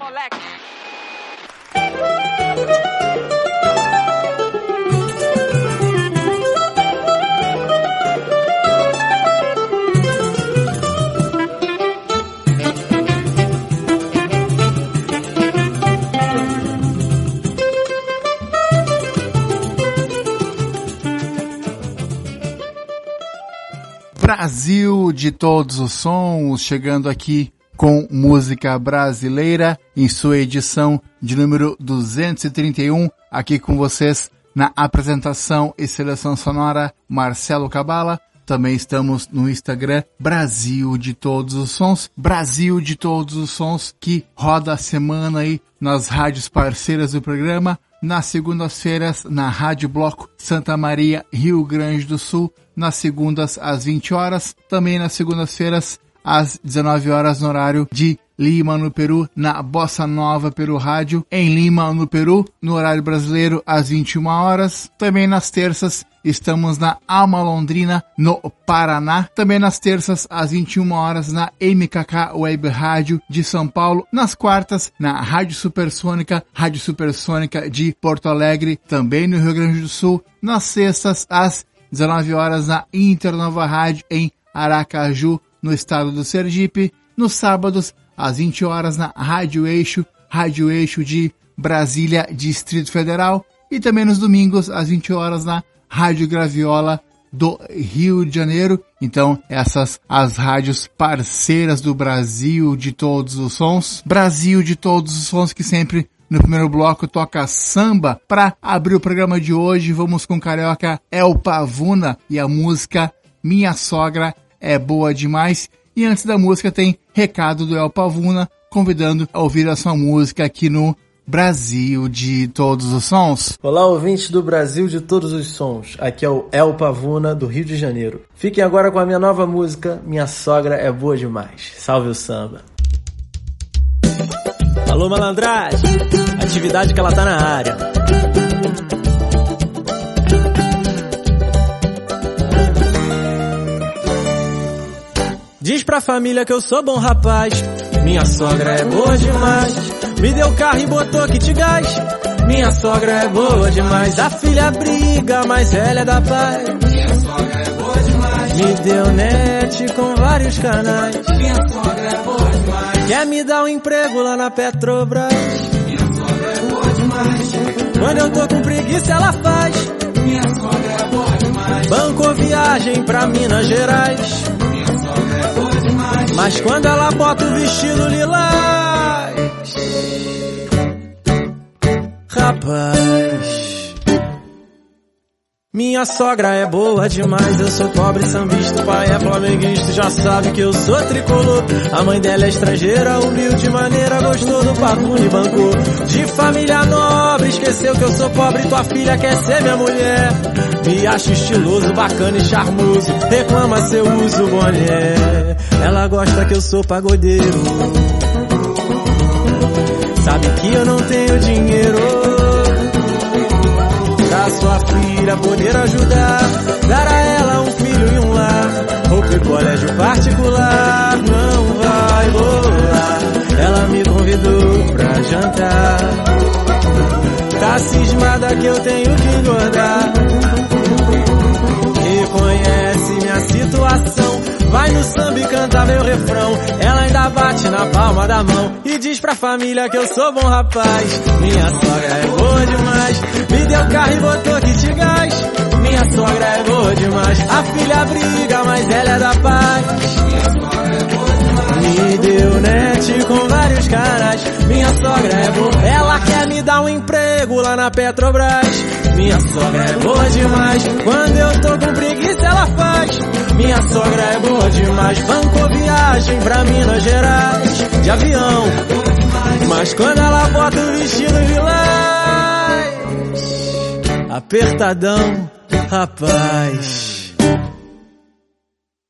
Hola. Brasil de todos os sons, chegando aqui com música brasileira em sua edição de número 231, aqui com vocês na apresentação e seleção sonora Marcelo Cabala. Também estamos no Instagram Brasil de Todos os Sons, Brasil de Todos os Sons, que roda a semana aí nas rádios parceiras do programa, nas segundas-feiras na Rádio Bloco Santa Maria, Rio Grande do Sul, nas segundas às 20 horas, também nas segundas-feiras às 19 horas no horário de Lima, no Peru, na Bossa Nova Peru Rádio, em Lima, no Peru, no horário brasileiro às 21 horas, também nas terças Estamos na Alma Londrina, no Paraná. Também nas terças, às 21 horas, na MKK Web Rádio de São Paulo. Nas quartas, na Rádio Supersônica, Rádio Supersônica de Porto Alegre, também no Rio Grande do Sul. Nas sextas, às 19 horas, na Internova Rádio em Aracaju, no estado do Sergipe. Nos sábados, às 20 horas, na Rádio Eixo, Rádio Eixo de Brasília, Distrito Federal. E também nos domingos, às 20 horas, na Rádio Graviola do Rio de Janeiro. Então, essas as rádios parceiras do Brasil de todos os sons. Brasil de todos os sons que sempre no primeiro bloco toca samba. Para abrir o programa de hoje, vamos com carioca El Pavuna e a música Minha Sogra é Boa Demais. E antes da música tem recado do El Pavuna, convidando a ouvir a sua música aqui no Brasil de todos os sons. Olá, ouvintes do Brasil de todos os sons. Aqui é o El Pavuna, do Rio de Janeiro. Fiquem agora com a minha nova música, Minha Sogra é Boa Demais. Salve o samba. Alô, malandragem. Atividade que ela tá na área. Diz pra família que eu sou bom rapaz. Minha sogra é boa demais. Me deu carro e botou kit gás. Minha sogra é boa demais. A filha briga, mas ela é da paz. Minha sogra é boa demais. Me deu net com vários canais. Minha sogra é boa demais. Quer me dar um emprego lá na Petrobras. Minha sogra é boa demais. Quando eu tô com preguiça, ela faz. Minha sogra é boa demais. Banco viagem pra Minas Gerais. Minha sogra é boa demais. Mas quando ela bota o vestido lilás. Rapaz. Minha sogra é boa demais, eu sou pobre sambista, o pai é flamenguista, já sabe que eu sou tricolor. A mãe dela é estrangeira, humilde maneira, gostou do papo e bancou. De família nobre, esqueceu que eu sou pobre, tua filha quer ser minha mulher. Me acha estiloso, bacana e charmoso, reclama seu uso boné. Ela gosta que eu sou pagodeiro. Sabe que eu não tenho dinheiro. Pra sua filha poder ajudar Dar a ela um filho e um lar. Ou que colégio particular Não vai rolar. Ela me convidou pra jantar. Tá cismada que eu tenho que engordar. Reconhece minha situação Vai no samba e canta meu refrão. Ela ainda bate na palma da mão e diz pra família que eu sou bom rapaz. Minha sogra é boa demais. Me deu carro e botou kit gás. Minha sogra é boa demais. A filha briga, mas ela é da paz. Minha sogra é boa. Me deu net com vários caras. Minha sogra é boa. Ela quer me dar um emprego lá na Petrobras. Minha sogra é boa demais. Quando eu tô com preguiça, ela faz. Minha sogra é boa demais. Bancou viagem pra Minas Gerais. De avião. Mas quando ela bota o vestido de lás. Apertadão, rapaz.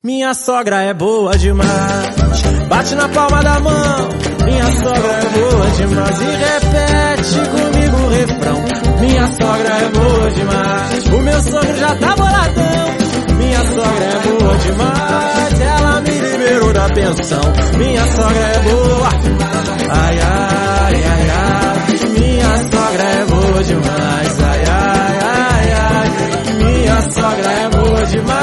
Minha sogra é boa demais. Bate na palma da mão. Minha sogra é boa demais. E repete comigo o refrão. Minha sogra é boa demais. O meu sogro já tá boladão. Minha sogra é boa demais, ela me liberou da pensão. Minha sogra é boa, ai ai ai ai. Minha sogra é boa demais, ai ai ai ai. Minha sogra é boa demais,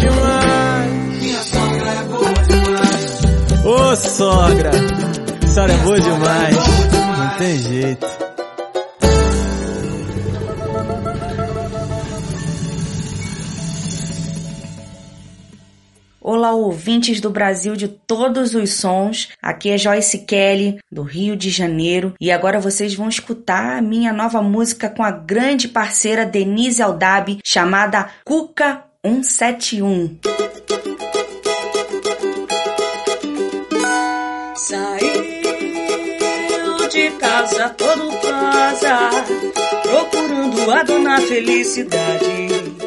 demais. Minha sogra é boa demais. Ô sogra, sogra é boa demais, não tem jeito. Ouvintes do Brasil de todos os sons. Aqui é Joyce Kelly, do Rio de Janeiro, e agora vocês vão escutar a minha nova música com a grande parceira Denise Aldab, chamada Cuca 171. Saiu de casa todo casa, procurando a dona felicidade.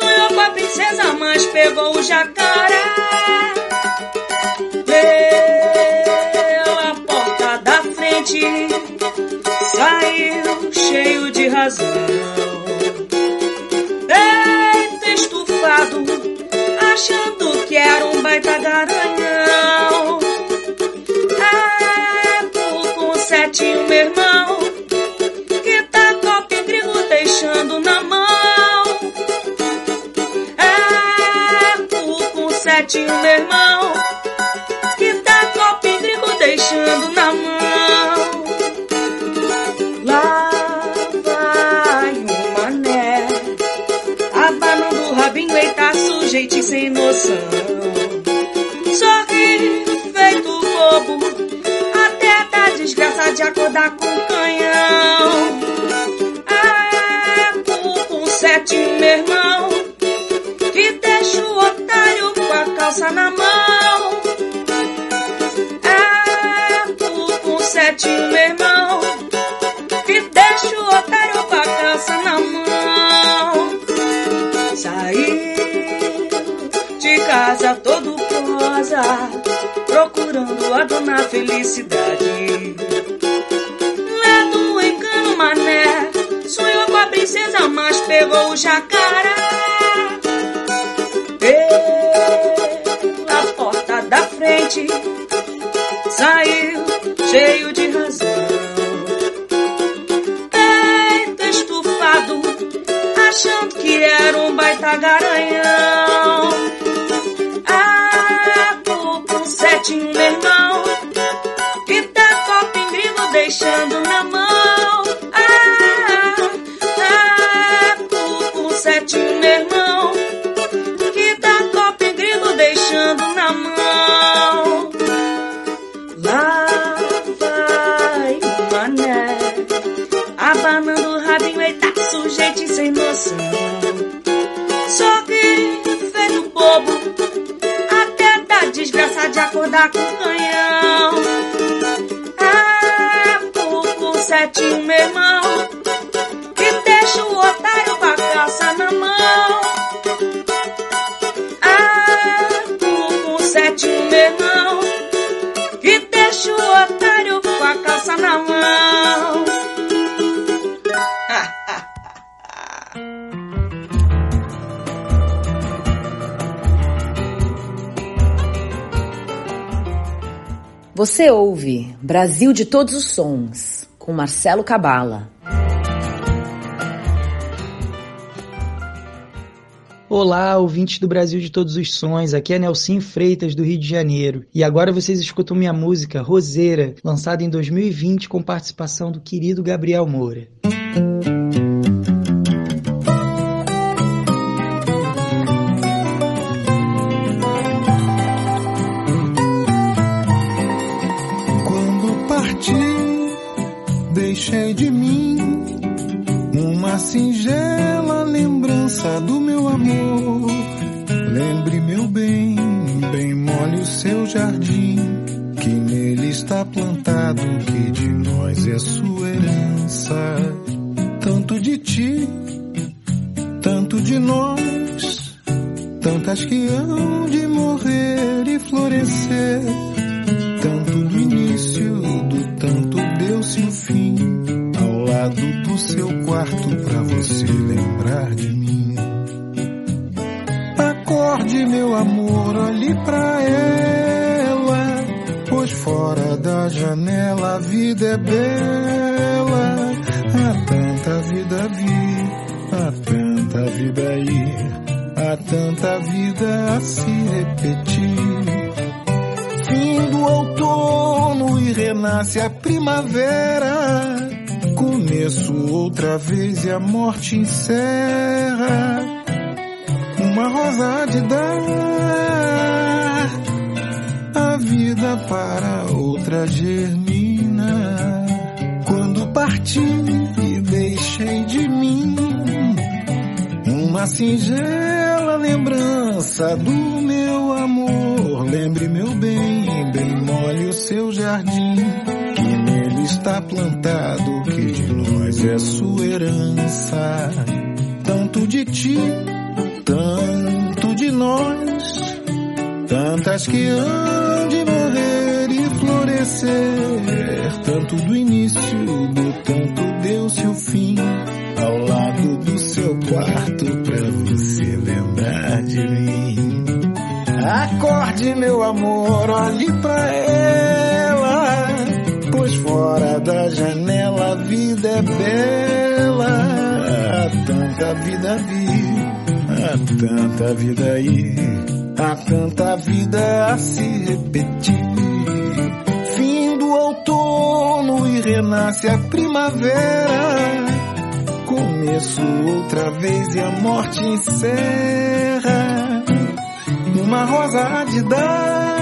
Sonhou com a princesa, mas pegou o jacaré. Pela porta da frente, saiu cheio de razão. Peito estufado, achando que era um baita garanhão. E meu irmão, que tá copo grilo deixando na mão. Lá vai um mané, abanando o rabinho, eita sujeito sem noção. Sorri feito bobo, até da desgraça de acordar com otário com a calça na mão. Você ouve Brasil de Todos os Sons, com Marcelo Cabala. Olá, ouvintes do Brasil de Todos os Sons, aqui é Nelson Freitas, do Rio de Janeiro. E agora vocês escutam minha música, Roseira, lançada em 2020 com participação do querido Gabriel Moura. Jardim, que nele está plantado que de nós é sua herança. Tanto de ti, tanto de nós, tantas que hão renasce a primavera. Começo outra vez e a morte encerra. Uma rosa de dar a vida para outra germina. Quando parti e deixei de mim uma singela lembrança do meu amor. Lembre meu bem, seu jardim, que nele está plantado, que de nós é sua herança. Tanto de ti, tanto de nós, tantas que hão de morrer e florescer. Tanto do início, do tanto deu-se o fim ao lado do seu quarto pra você lembrar de mim. Acorde, meu amor, olhe pra ela, pois fora da janela a vida é bela. Há tanta vida vir, há tanta vida ir, há tanta vida a se repetir. Fim do outono e renasce a primavera começo outra vez e a morte encerra. Uma rosa há de dar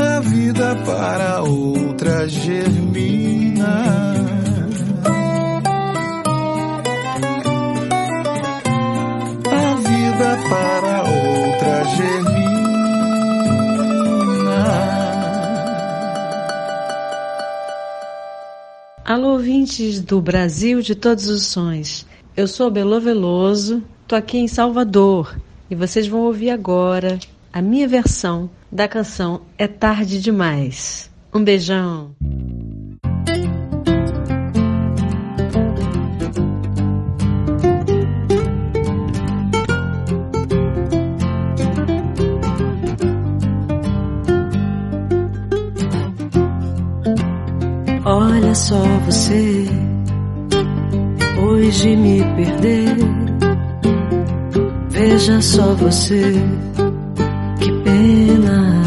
a vida para outra germina. A vida para outra germina. Alô, ouvintes do Brasil de todos os sons. Eu sou Belo Veloso, tô aqui em Salvador e vocês vão ouvir agora a minha versão da canção É Tarde Demais. Um beijão. Olha só você, hoje me perder. Veja só você, que pena.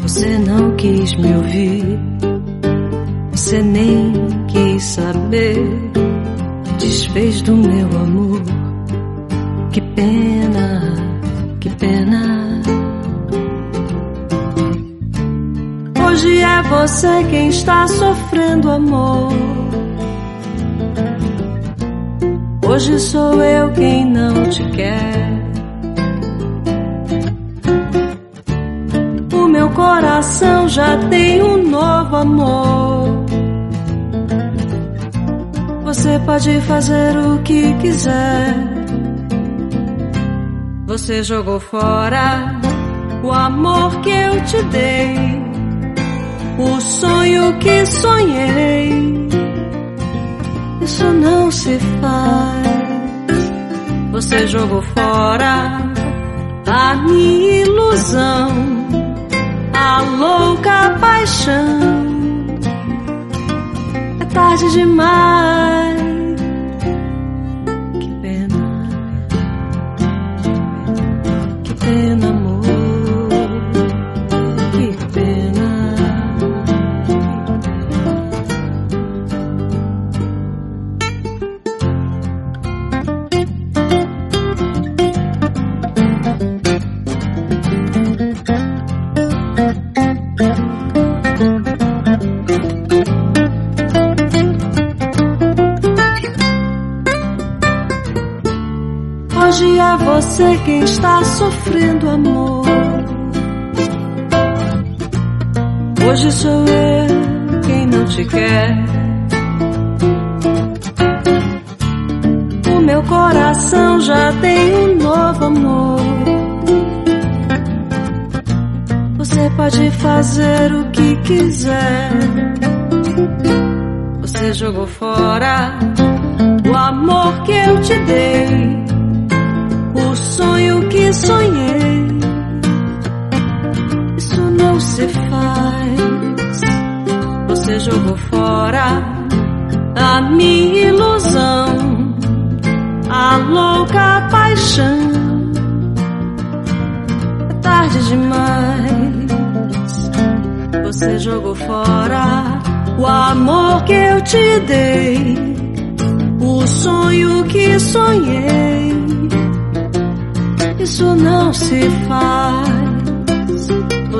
Você não quis me ouvir, você nem quis saber. Desfez do meu amor, que pena, que pena. Hoje é você quem está sofrendo amor. Hoje sou eu quem não te quer. O meu coração já tem um novo amor. Você pode fazer o que quiser. Você jogou fora o amor que eu te dei o sonho que sonhei. Isso não se faz. Você jogou fora a minha ilusão, a louca paixão. É tarde demais.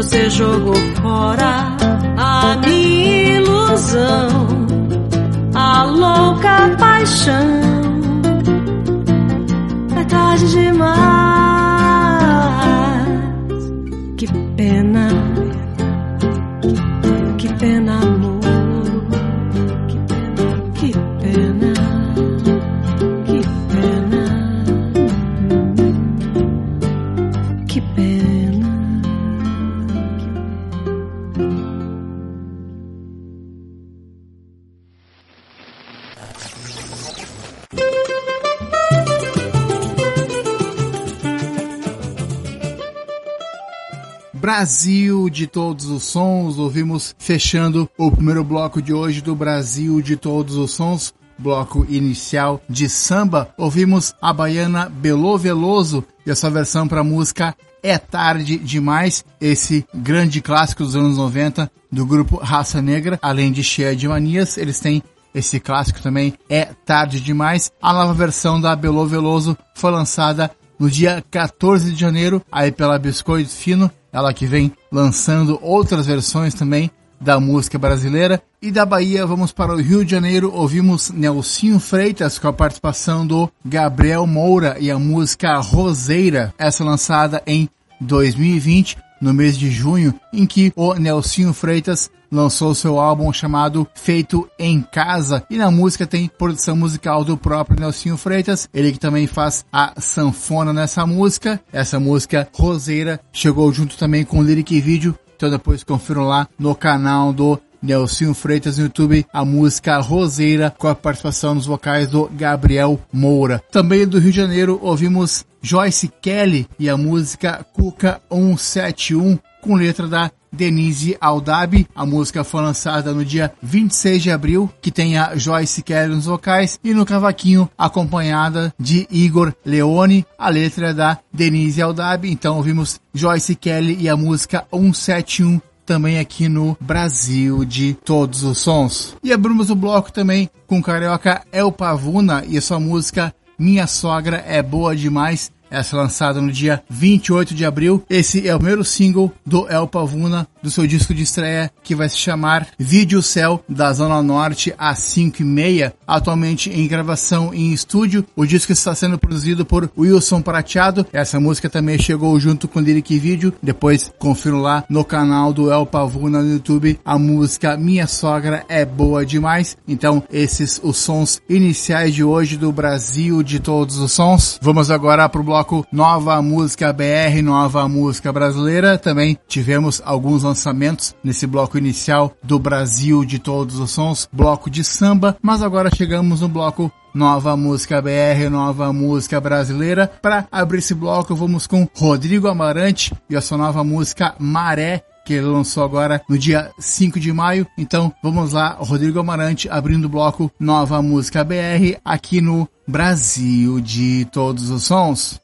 Você jogou fora a minha ilusão, a louca paixão. É tarde demais. Que pena, Brasil de todos os sons, ouvimos fechando o primeiro bloco de hoje do Brasil de todos os sons, bloco inicial de samba, ouvimos a baiana Belo Veloso e a sua versão para a música É Tarde Demais, esse grande clássico dos anos 90 do grupo Raça Negra, além de cheia de manias, eles têm esse clássico também É Tarde Demais. A nova versão da Belo Veloso foi lançada no dia 14 de janeiro, aí pela Biscoito Fino, ela que vem lançando outras versões também da música brasileira. E da Bahia vamos para o Rio de Janeiro, ouvimos Nelsinho Freitas com a participação do Gabriel Moura e a música Roseira, essa lançada em 2020, no mês de junho, em que o Nelsinho Freitas lançou seu álbum chamado Feito em Casa e na música tem produção musical do próprio Nelsinho Freitas, ele que também faz a sanfona nessa música. Essa música Roseira chegou junto também com o lyric vídeo, então depois confiram lá no canal do Nelsinho Freitas no YouTube, a música Roseira com a participação nos vocais do Gabriel Moura. Também do Rio de Janeiro ouvimos Joyce Kelly e a música Cuca 171 com letra da Denise Aldab. A música foi lançada no dia 26 de abril, que tem a Joyce Kelly nos vocais e no cavaquinho acompanhada de Igor Leone. A letra é da Denise Aldab. Então ouvimos Joyce Kelly e a música 171 também aqui no Brasil de todos os sons. E abrimos o bloco também com o carioca El Pavuna e a sua música Minha Sogra é Boa Demais. Essa é lançada no dia 28 de abril. Esse é o primeiro single do El Pavuna, do seu disco de estreia, que vai se chamar Vídeo Céu, da Zona Norte às 5 e meia. Atualmente em gravação em estúdio. O disco está sendo produzido por Wilson Prateado. Essa música também chegou junto com lyric vídeo. Depois confiro lá no canal do El Pavuna no YouTube. A música Minha Sogra é boa demais. Então, esses os sons iniciais de hoje do Brasil de todos os sons. Vamos agora pro bloco Nova Música BR, Nova Música Brasileira. Também tivemos alguns lançamentos nesse bloco inicial do Brasil de todos os sons, bloco de samba, mas agora chegamos no bloco Nova Música BR, Nova Música Brasileira. Para abrir esse bloco, vamos com Rodrigo Amarante e a sua nova música Maré, que ele lançou agora no dia 5 de maio. Então vamos lá, Rodrigo Amarante abrindo o bloco Nova Música BR aqui no Brasil de todos os sons.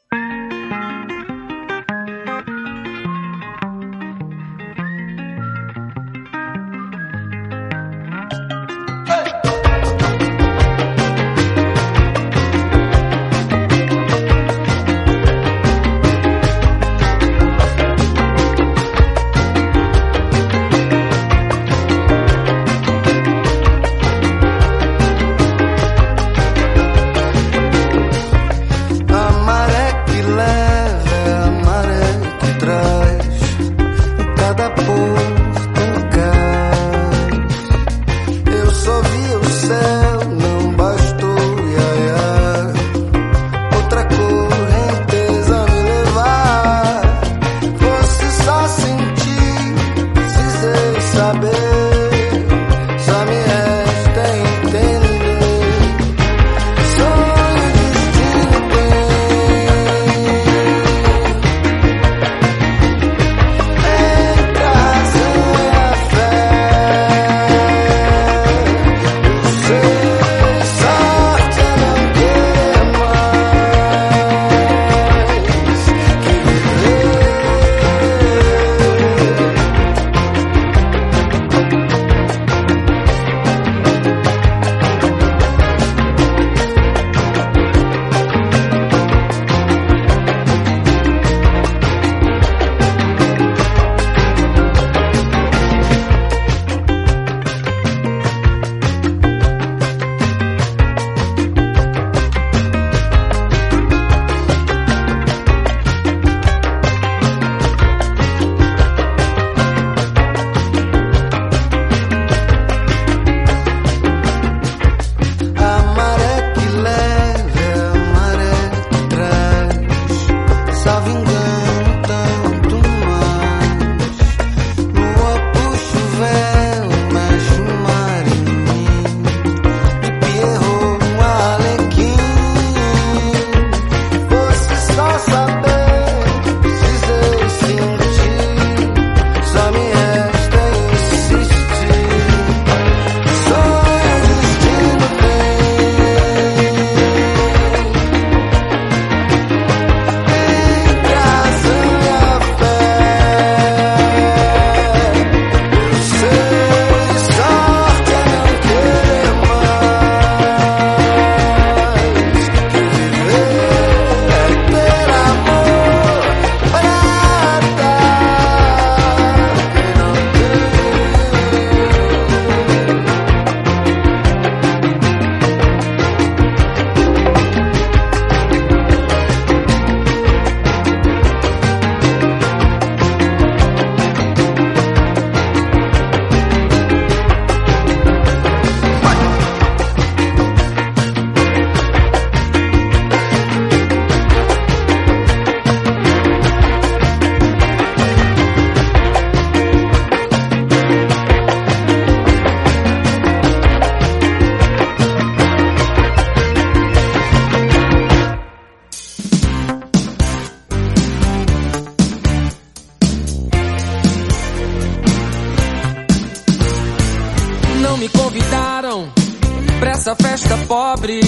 Pra essa festa pobre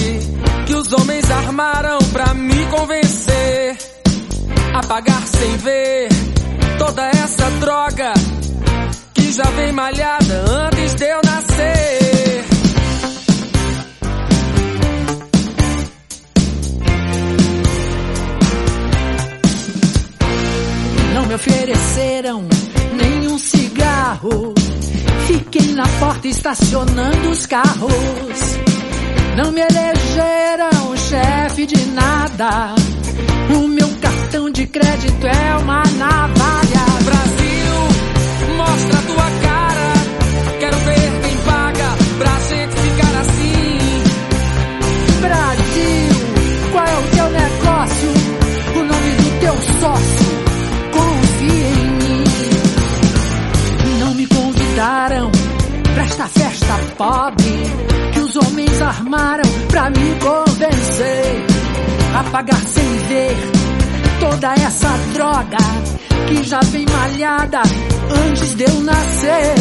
que os homens armaram pra me convencer a pagar sem ver toda essa droga que já vem malhada antes de eu nascer. Não me ofereceram nenhum cigarro. Fiquei na porta estacionando os carros. Não me elegeram chefe de nada. O meu cartão de crédito é uma navalha. Brasil, mostra tua cara. Quero ver quem paga pra gente ficar assim. Brasil, qual é o teu negócio? O nome do teu sócio? Convidaram pra esta festa pobre que os homens armaram pra me convencer a pagar sem ver toda essa droga que já vem malhada antes de eu nascer.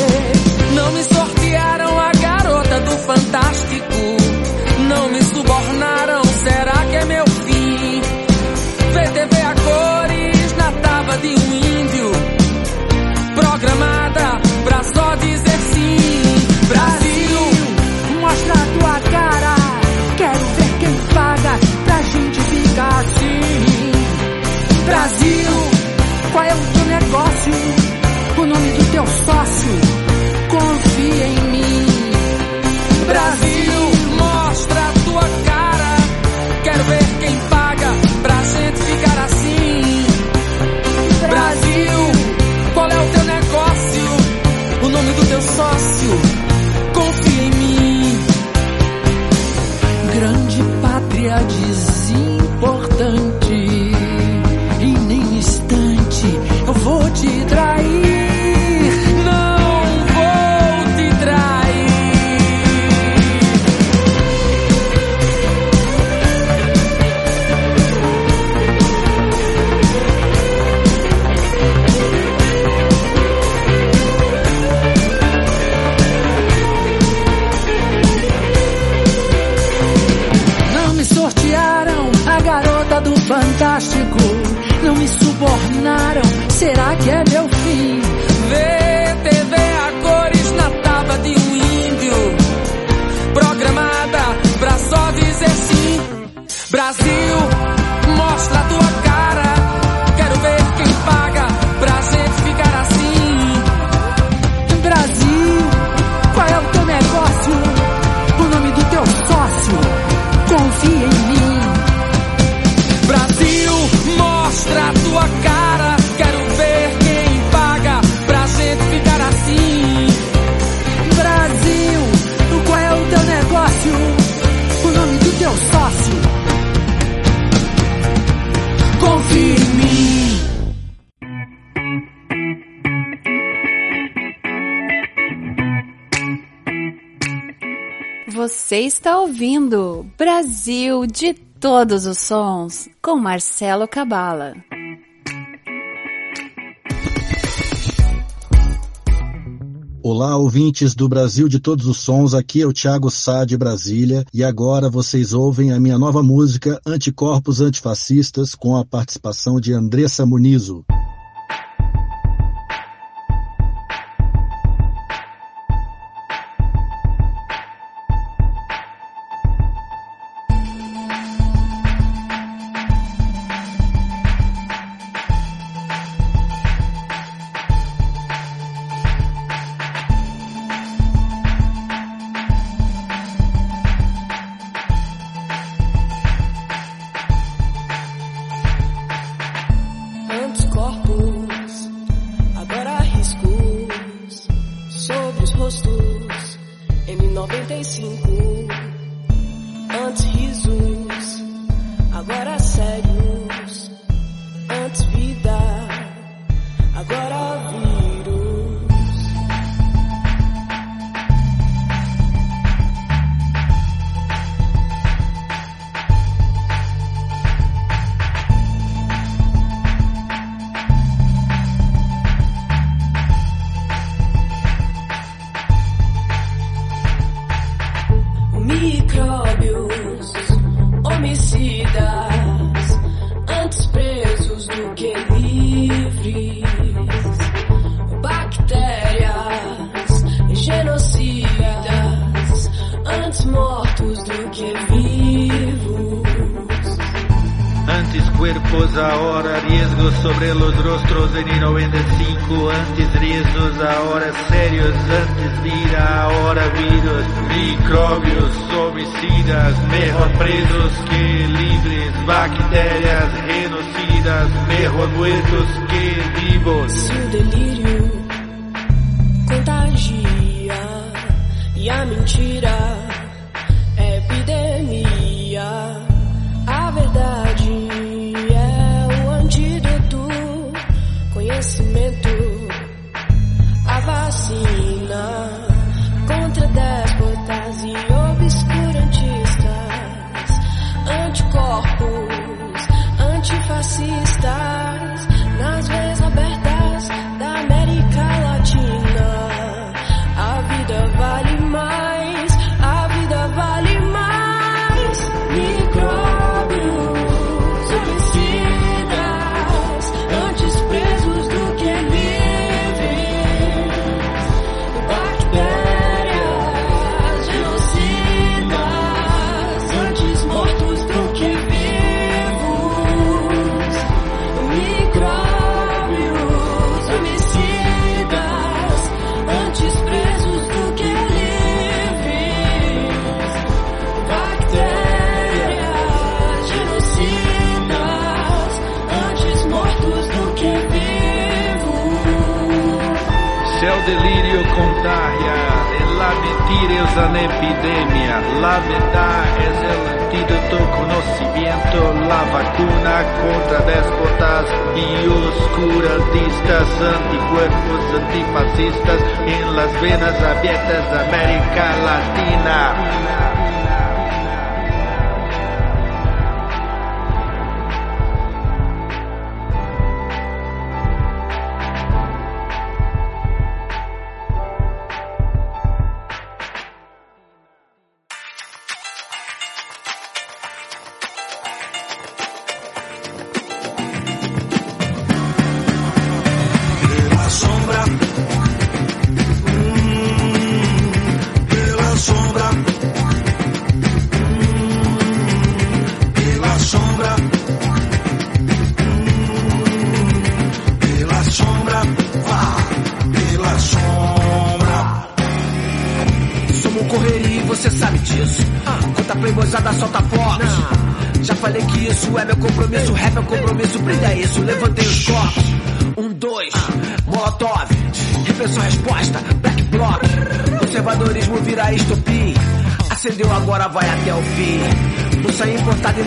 Não me sortearam a garota do Fantástico. Não me subornaram, será que é meu fim? VTV a cores na tava de um índio. Programada dizer sim. Brasil, mostra tua cara. Quero ver quem paga pra gente ficar assim. Brasil, qual é o teu negócio? O nome do teu sócio? Confia em Você está ouvindo Brasil de todos os sons com Marcelo Cabala. Olá, ouvintes do Brasil de todos os sons, aqui é o Thiago Sá de Brasília e agora vocês ouvem a minha nova música Anticorpos Antifascistas com a participação de Andressa Munizo. Vivos. Antes cuerpos, ahora riesgos sobre los rostros en el 95. Antes riesgos, ahora serios. Antes vida, ahora virus. Microbios, homicidas. Mejor presos que libres. Bacterias genocidas. Mejor muertos que vivos. Se o delírio contagia e a mentira a vacina contra déspotas e obscurantistas, anticorpos, antifascistas, Se o delírio contagia, la mentira es una epidemia, la verdad es el antídoto, conocimiento, la vacuna contra déspotas y oscurantistas, anticuerpos, antifascistas en las venas abiertas de América Latina.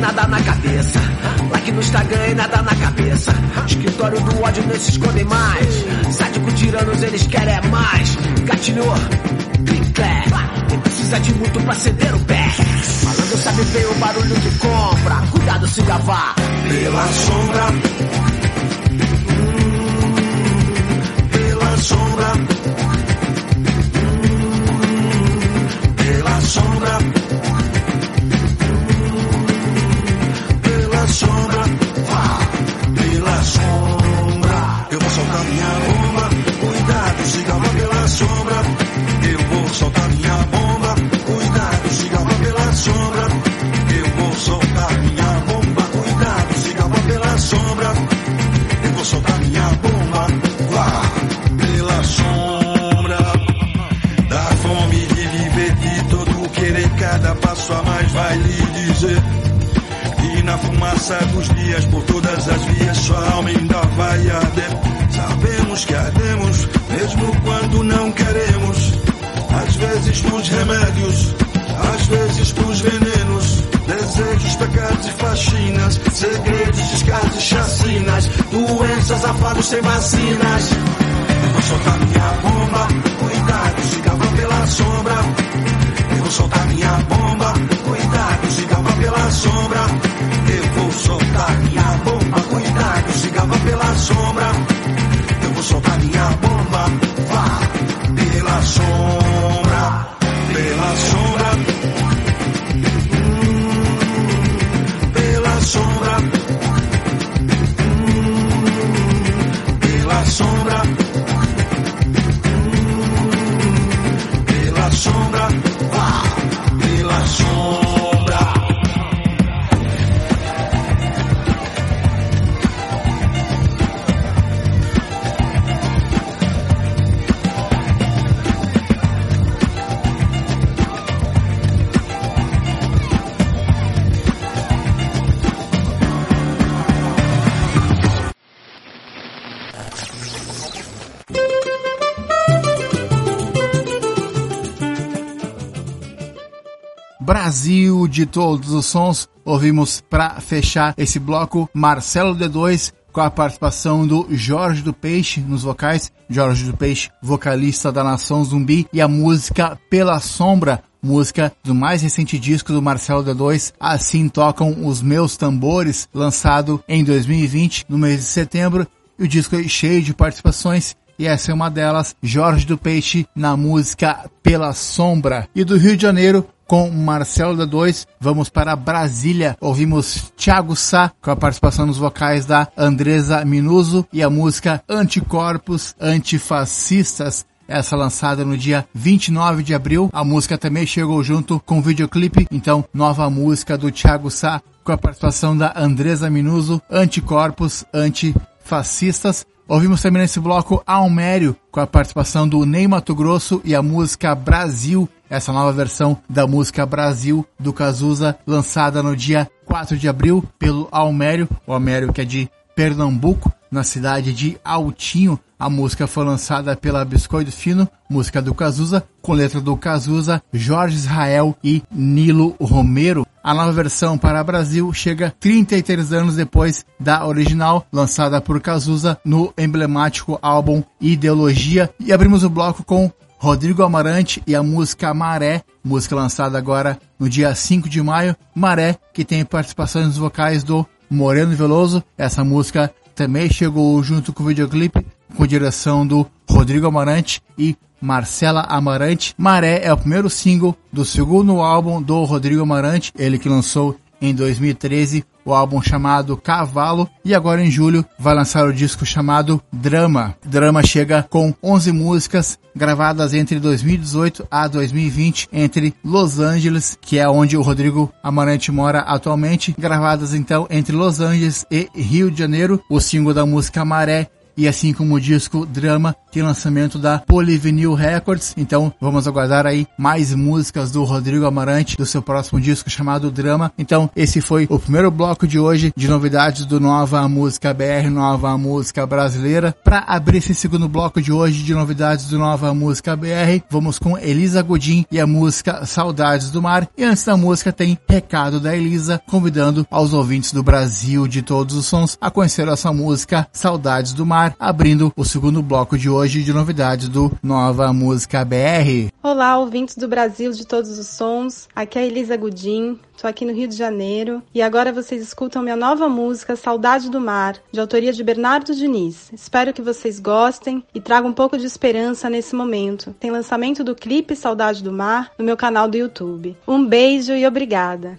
Nada na cabeça. Like no Instagram e nada na cabeça. Escritório do ódio não se escondem mais. Sádico tiranos, eles querem mais. Gatilhou, clic-clac. Nem precisa de muito pra acender o pé. Falando sabe bem o barulho que compra. Cuidado se gavar. Pela sombra, hum, pela sombra, soltar minha bomba, cuidado, lá pela sombra. Eu vou soltar minha bomba, cuidado, lá pela sombra. Eu vou soltar minha bomba, vá pela sombra. Da fome de viver, de todo querer, cada passo a mais vai lhe dizer. E na fumaça dos dias, por todas as vias, sua alma ainda vai arder. Sabemos que ardemos, mesmo quando não queremos. Às vezes pros remédios, às vezes pros venenos. Desejos, pecados e faxinas, segredos, descasos e chacinas. Doenças, afados sem vacinas. Eu vou soltar minha bomba, cuidado, vá pela sombra. Eu vou soltar minha bomba, cuidado, vá pela sombra. Eu vou soltar minha bomba, cuidado, vá pela sombra. Eu vou soltar minha bomba, vá pela sombra, pela sombra. Hum, pela sombra. Hum, pela sombra. Brasil de todos os sons. Ouvimos para fechar esse bloco Marcelo D2 com a participação do Jorge do Peixe nos vocais, Jorge do Peixe, vocalista da Nação Zumbi, e a música Pela Sombra, música do mais recente disco do Marcelo D2, Assim Tocam os Meus Tambores, lançado em 2020, no mês de setembro, e o disco é cheio de participações, e essa é uma delas, Jorge do Peixe, na música Pela Sombra. E do Rio de Janeiro, com Marcelo da 2. Vamos para Brasília. Ouvimos Thiago Sá com a participação nos vocais da Andresa Minuso e a música Anticorpos Antifascistas. Essa lançada no dia 29 de abril. A música também chegou junto com o videoclipe. Então, nova música do Thiago Sá com a participação da Andresa Minuso, Anticorpos Antifascistas. Ouvimos também nesse bloco Almério, com a participação do Ney Mato Grosso e a música Brasil, essa nova versão da música Brasil do Cazuza, lançada no dia 4 de abril pelo Almério, o Almério que é de Pernambuco, na cidade de Altinho. A música foi lançada pela Biscoito Fino, música do Cazuza, com letra do Cazuza, Jorge Israel e Nilo Romero. A nova versão para Brasil chega 33 anos depois da original, lançada por Cazuza no emblemático álbum Ideologia. E abrimos o bloco com Rodrigo Amarante e a música Maré, música lançada agora no dia 5 de maio. Maré, que tem participações nos vocais do Moreno Veloso. Essa música também chegou junto com o videoclipe, com direção do Rodrigo Amarante e Marcela Amarante. Maré é o primeiro single do segundo álbum do Rodrigo Amarante, ele que lançou em 2013 o álbum chamado Cavalo e agora em julho vai lançar o disco chamado Drama. Drama chega com 11 músicas gravadas entre 2018 a 2020 entre Los Angeles, que é onde o Rodrigo Amarante mora atualmente, gravadas então entre Los Angeles e Rio de Janeiro. O single da música Maré e assim como o disco Drama tem lançamento da Polyvinyl Records. Então vamos aguardar aí mais músicas do Rodrigo Amarante do seu próximo disco chamado Drama. Então esse foi o primeiro bloco de hoje de novidades do Nova Música BR, Nova Música Brasileira. Para abrir esse segundo bloco de hoje de novidades do Nova Música BR, vamos com Elisa Godin e a música Saudades do Mar. E antes da música tem recado da Elisa convidando aos ouvintes do Brasil de todos os sons a conhecer a sua música Saudades do Mar abrindo o segundo bloco de hoje de novidades do Nova Música BR. Olá, ouvintes do Brasil de todos os sons. Aqui é a Elisa Gudim, Estou aqui no Rio de Janeiro e agora vocês escutam minha nova música Saudade do Mar, de autoria de Bernardo Diniz. Espero que vocês gostem e tragam um pouco de esperança nesse momento. Tem lançamento do clipe Saudade do Mar no meu canal do YouTube. Um beijo e obrigada.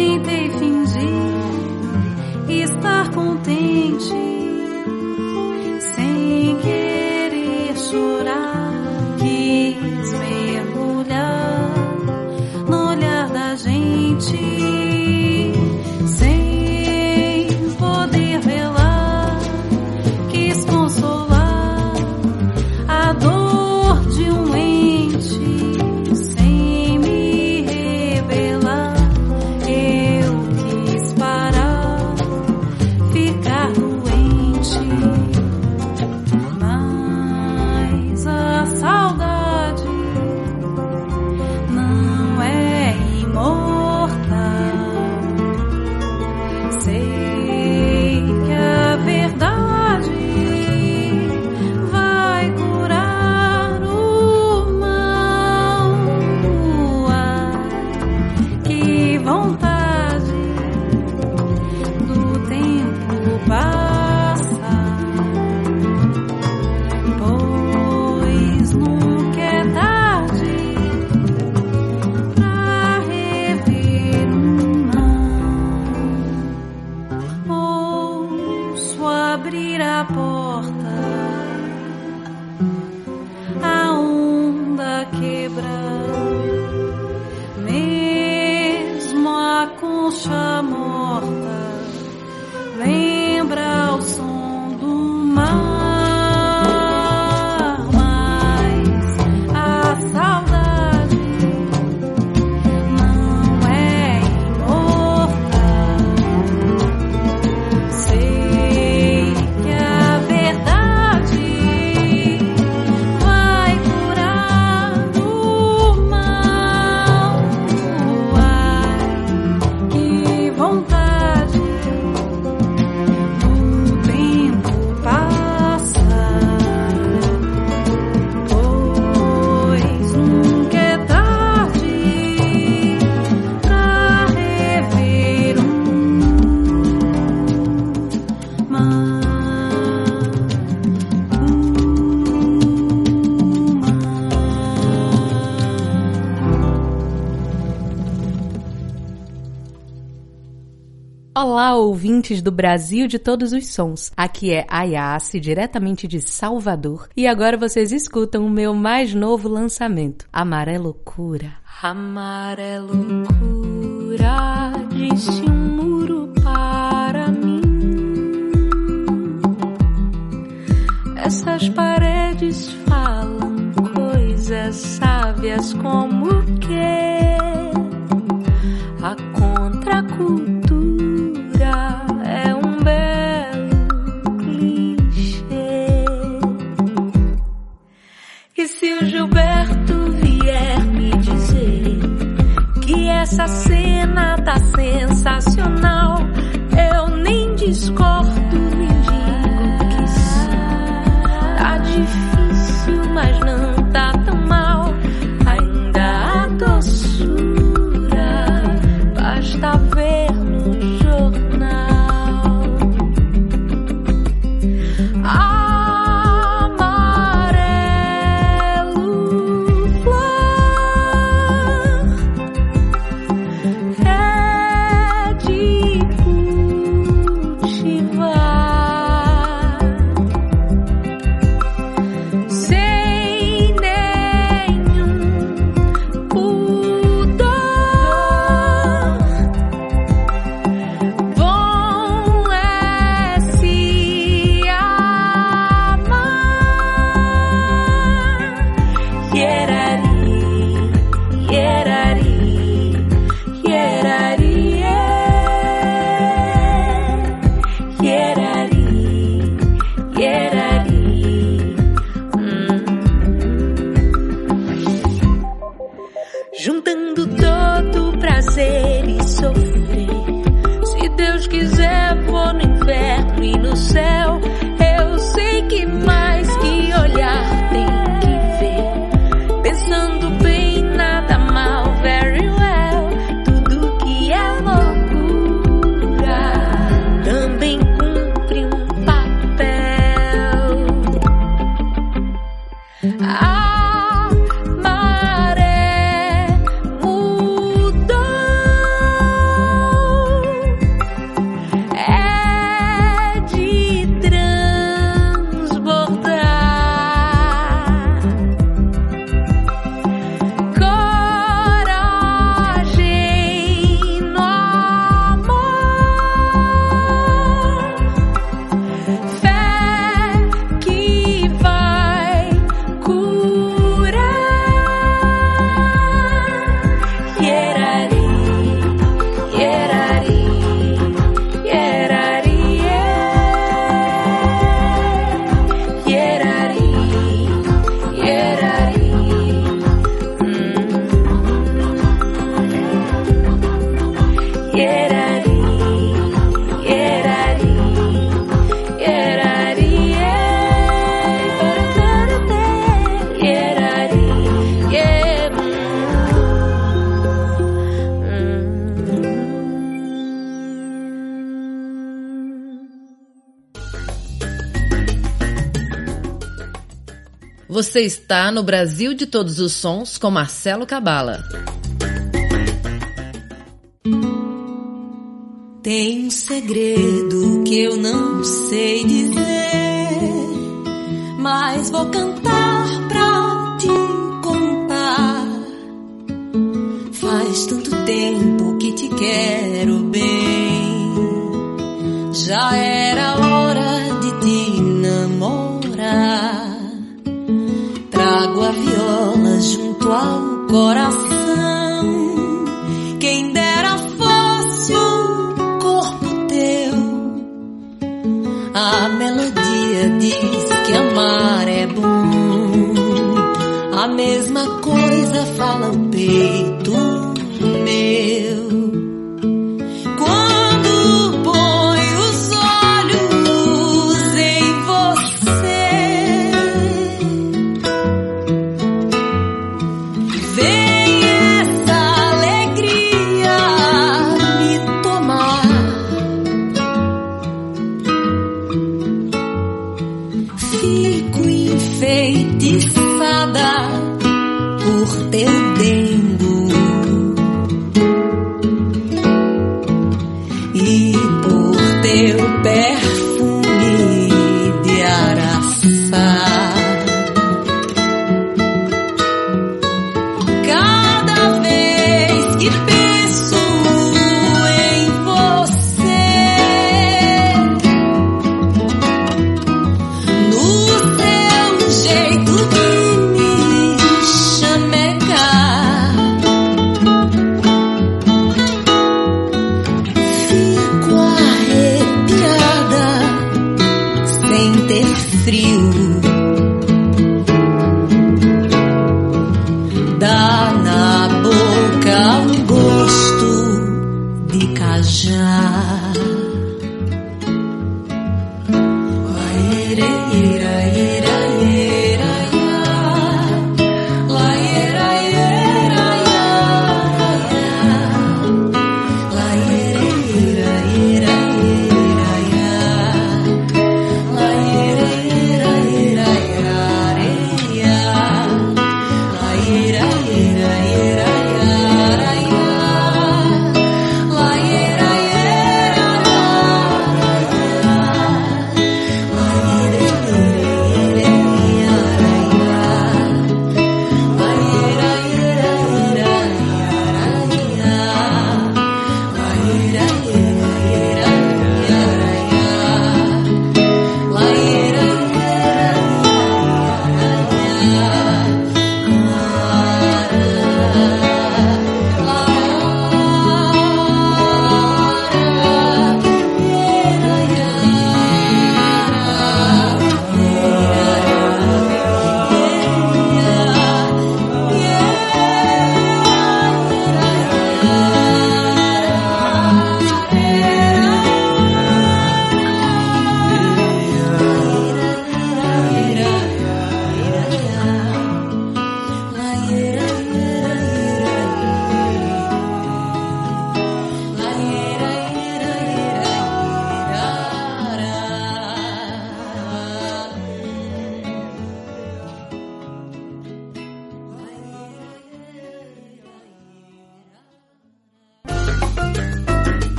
many they feel. Olá, ouvintes do Brasil de todos os sons. Aqui é Ayase, diretamente de Salvador, e agora vocês escutam o meu mais novo lançamento, Amarelo Cura. Amarelo cura, disse um muro para mim. Essas paredes falam coisas sábias como que Você está no Brasil de Todos os Sons com Marcelo Cabala. Tem um segredo que eu não sei dizer, mas vou cantar pra te contar. Faz tanto tempo que te quero bem, já é. Coração. Quem dera fosse um corpo teu. A melodia diz que amar é bom. A mesma coisa fala o peito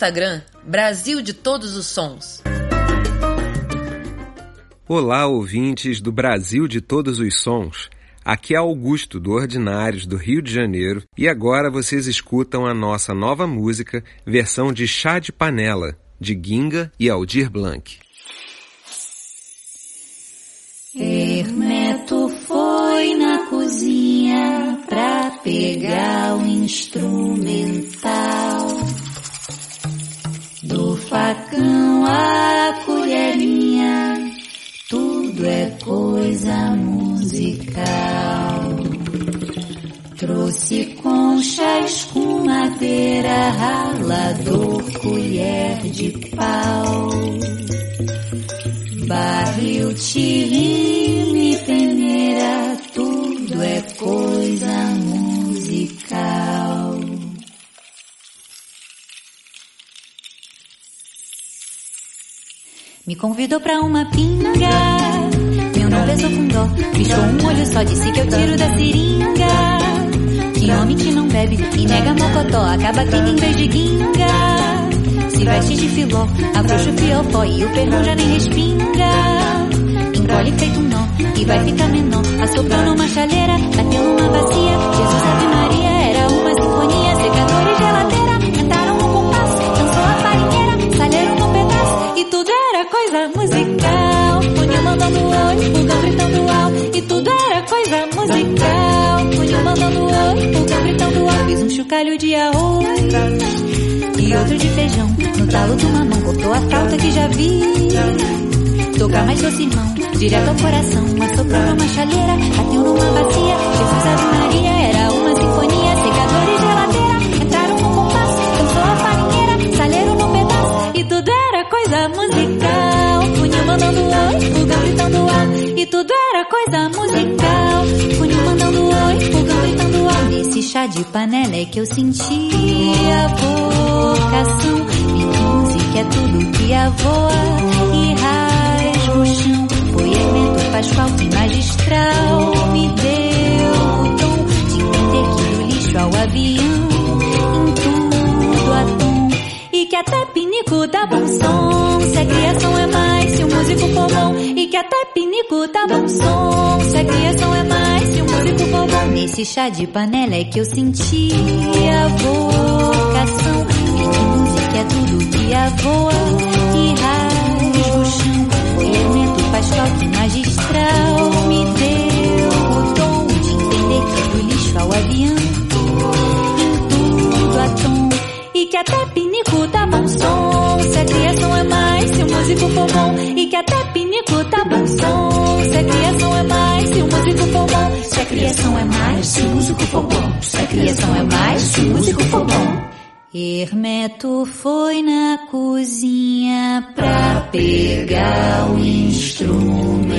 Instagram Brasil de Todos os Sons. Olá, ouvintes do Brasil de Todos os Sons. Aqui é Augusto, do Ordinários, do Rio de Janeiro, e agora vocês escutam a nossa nova música, versão de Chá de Panela, de Ginga e Aldir Blanc. Hermeto foi na cozinha pra pegar o instrumental. Conchas com madeira, ralador, colher de pau. Barril, tirime, peneira, tudo é coisa musical. Me convidou pra uma pinga. Meu nome é Sofundó. Bichou um olho só, disse que eu tiro da seringa. Que homem que não bebe e nega mocotó, acaba tendo em vez de guinga. Se veste de filó, afrouxa o fiofó e o perno já nem respinga. Engole feito um nó e vai ficar menor. Assoprou numa chaleira, bateu numa bacia. Jesus Ave Maria era uma sinfonia. Secador e geladeira entraram no compasso. Dançou a farinheira, salheiro no pedaço. E tudo era coisa musical. Chocalho de arroz e outro de feijão. No talo de uma mão cortou a falta que já vi. Tocar mais doce irmão, direto ao coração. Assoprou uma chaleira, bateu numa bacia. Jesus Ave Maria era uma sinfonia. Secador e geladeira entraram no compasso. Dançou a farinheira, salheiro no pedaço. E tudo era coisa musical. Punho mandando oi, fogão gritando ó. E tudo era coisa musical. Nesse chá de panela é que eu senti a vocação. Vi que é tudo que avoa e rasga o chão. Foi Hermeto Pascoal que magistral me deu o dom de entender que do lixo ao avião, em tudo há tom. E que até pinico dá bom som, se a criação é mais, se o músico for bom. E que até pinico dá bom som, se a criação é mais, se o. Nesse chá de panela é que eu senti a vocação. Vi que música é tudo que avoa e rasga o chão. Foi Hermeto Pascoal que magistral me deu o dom de entender que do lixo ao avião, tudo há tom. E que até pinico dá bom som, se a criação é mais, se o músico for bom. E que até pinico dá bom som, músico for. Se a criação é mais, se o músico for. Se a criação é mais, se músico for. Hermeto foi na cozinha pra pegar o instrumental.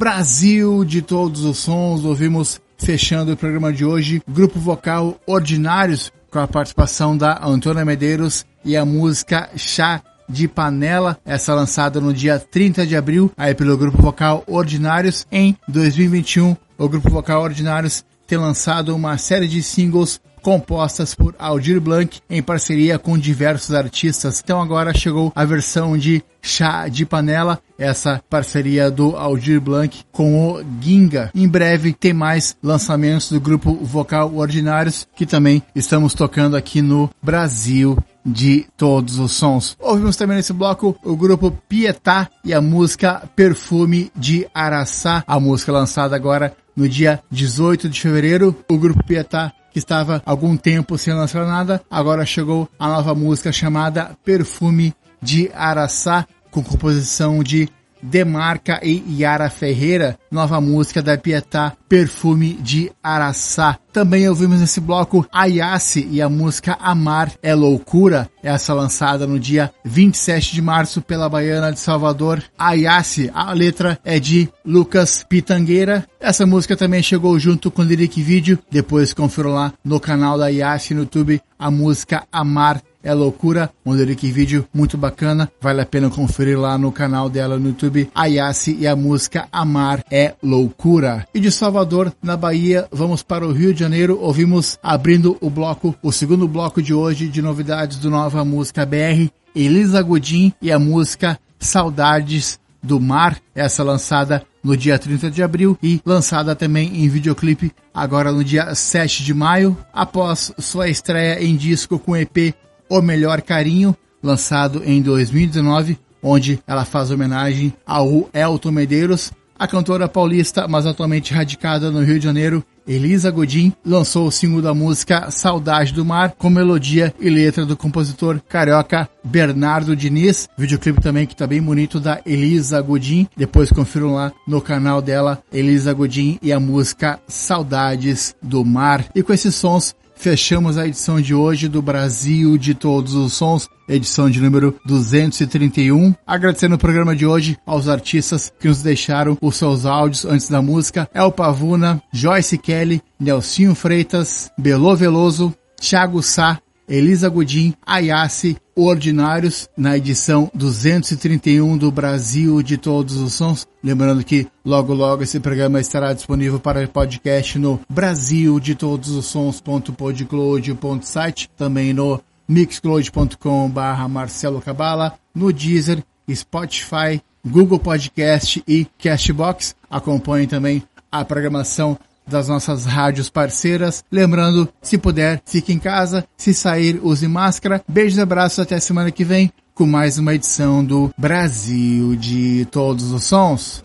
Brasil de todos os sons, ouvimos fechando o programa de hoje, grupo vocal Ordinários, com a participação da Antônia Medeiros e a música Chá de Panela, essa lançada no dia 30 de abril, aí pelo grupo vocal Ordinários. Em 2021, o grupo vocal Ordinários tem lançado uma série de singles compostas por Aldir Blanc em parceria com diversos artistas. Então agora chegou a versão de Chá de Panela, essa parceria do Aldir Blanc com o Ginga. Em breve tem mais lançamentos do grupo vocal Ordinários que também estamos tocando aqui no Brasil de todos os sons. Ouvimos também nesse bloco o grupo Pietá e a música Perfume de Araçá, a música lançada agora no dia 18 de fevereiro. O grupo Pietá que estava algum tempo sem lançar nada, agora chegou a nova música chamada Perfume de Araçá, com composição de Demarca e Yara Ferreira, nova música da Pietá, Perfume de Araçá. Também ouvimos nesse bloco Ayase e a música Amar é Loucura, essa lançada no dia 27 de março pela Baiana de Salvador. Ayase, a letra é de Lucas Pitangueira. Essa música também chegou junto com o lyric vídeo, depois confiram lá no canal da Ayase no YouTube a música Amar é loucura, um lyric vídeo muito bacana, vale a pena conferir lá no canal dela no YouTube, Ayase e a música Amar é loucura. E de Salvador, na Bahia, vamos para o Rio de Janeiro, ouvimos abrindo o bloco, o segundo bloco de hoje de novidades do Nova Música BR, Elisa Godin e a música Saudades do Mar, essa lançada no dia 30 de abril e lançada também em videoclipe agora no dia 7 de maio, após sua estreia em disco com EP o Melhor Carinho, lançado em 2019, onde ela faz homenagem ao Elton Medeiros. A cantora paulista, mas atualmente radicada no Rio de Janeiro, Elisa Godin, lançou o single da música Saudade do Mar, com melodia e letra do compositor carioca Bernardo Diniz. Videoclipe também que tá bem bonito da Elisa Godin. Depois confiram lá no canal dela, Elisa Godin e a música Saudades do Mar. E com esses sons fechamos a edição de hoje do Brasil de Todos os Sons, edição de número 231. Agradecendo o programa de hoje aos artistas que nos deixaram os seus áudios antes da música. El Pavuna, Joyce Kelly, Nelsinho Freitas, Belo Veloso, Thiago Sá, Elisa Godin, Ayase, Ordinários, na edição 231 do Brasil de Todos os Sons. Lembrando que logo logo esse programa estará disponível para podcast no Brasil de Todos os Sons.podcloud.site, também no mixcloud.com barra Marcelo Cabala, no Deezer Spotify, Google Podcast e Castbox. Acompanhe também a programação das nossas rádios parceiras. Lembrando, se puder, fique em casa. Se sair, use máscara. Beijos e abraços até semana que vem com mais uma edição do Brasil de Todos os Sons.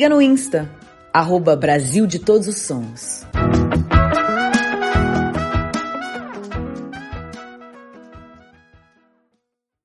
Siga no Insta, arroba Brasil de Todos os Sons.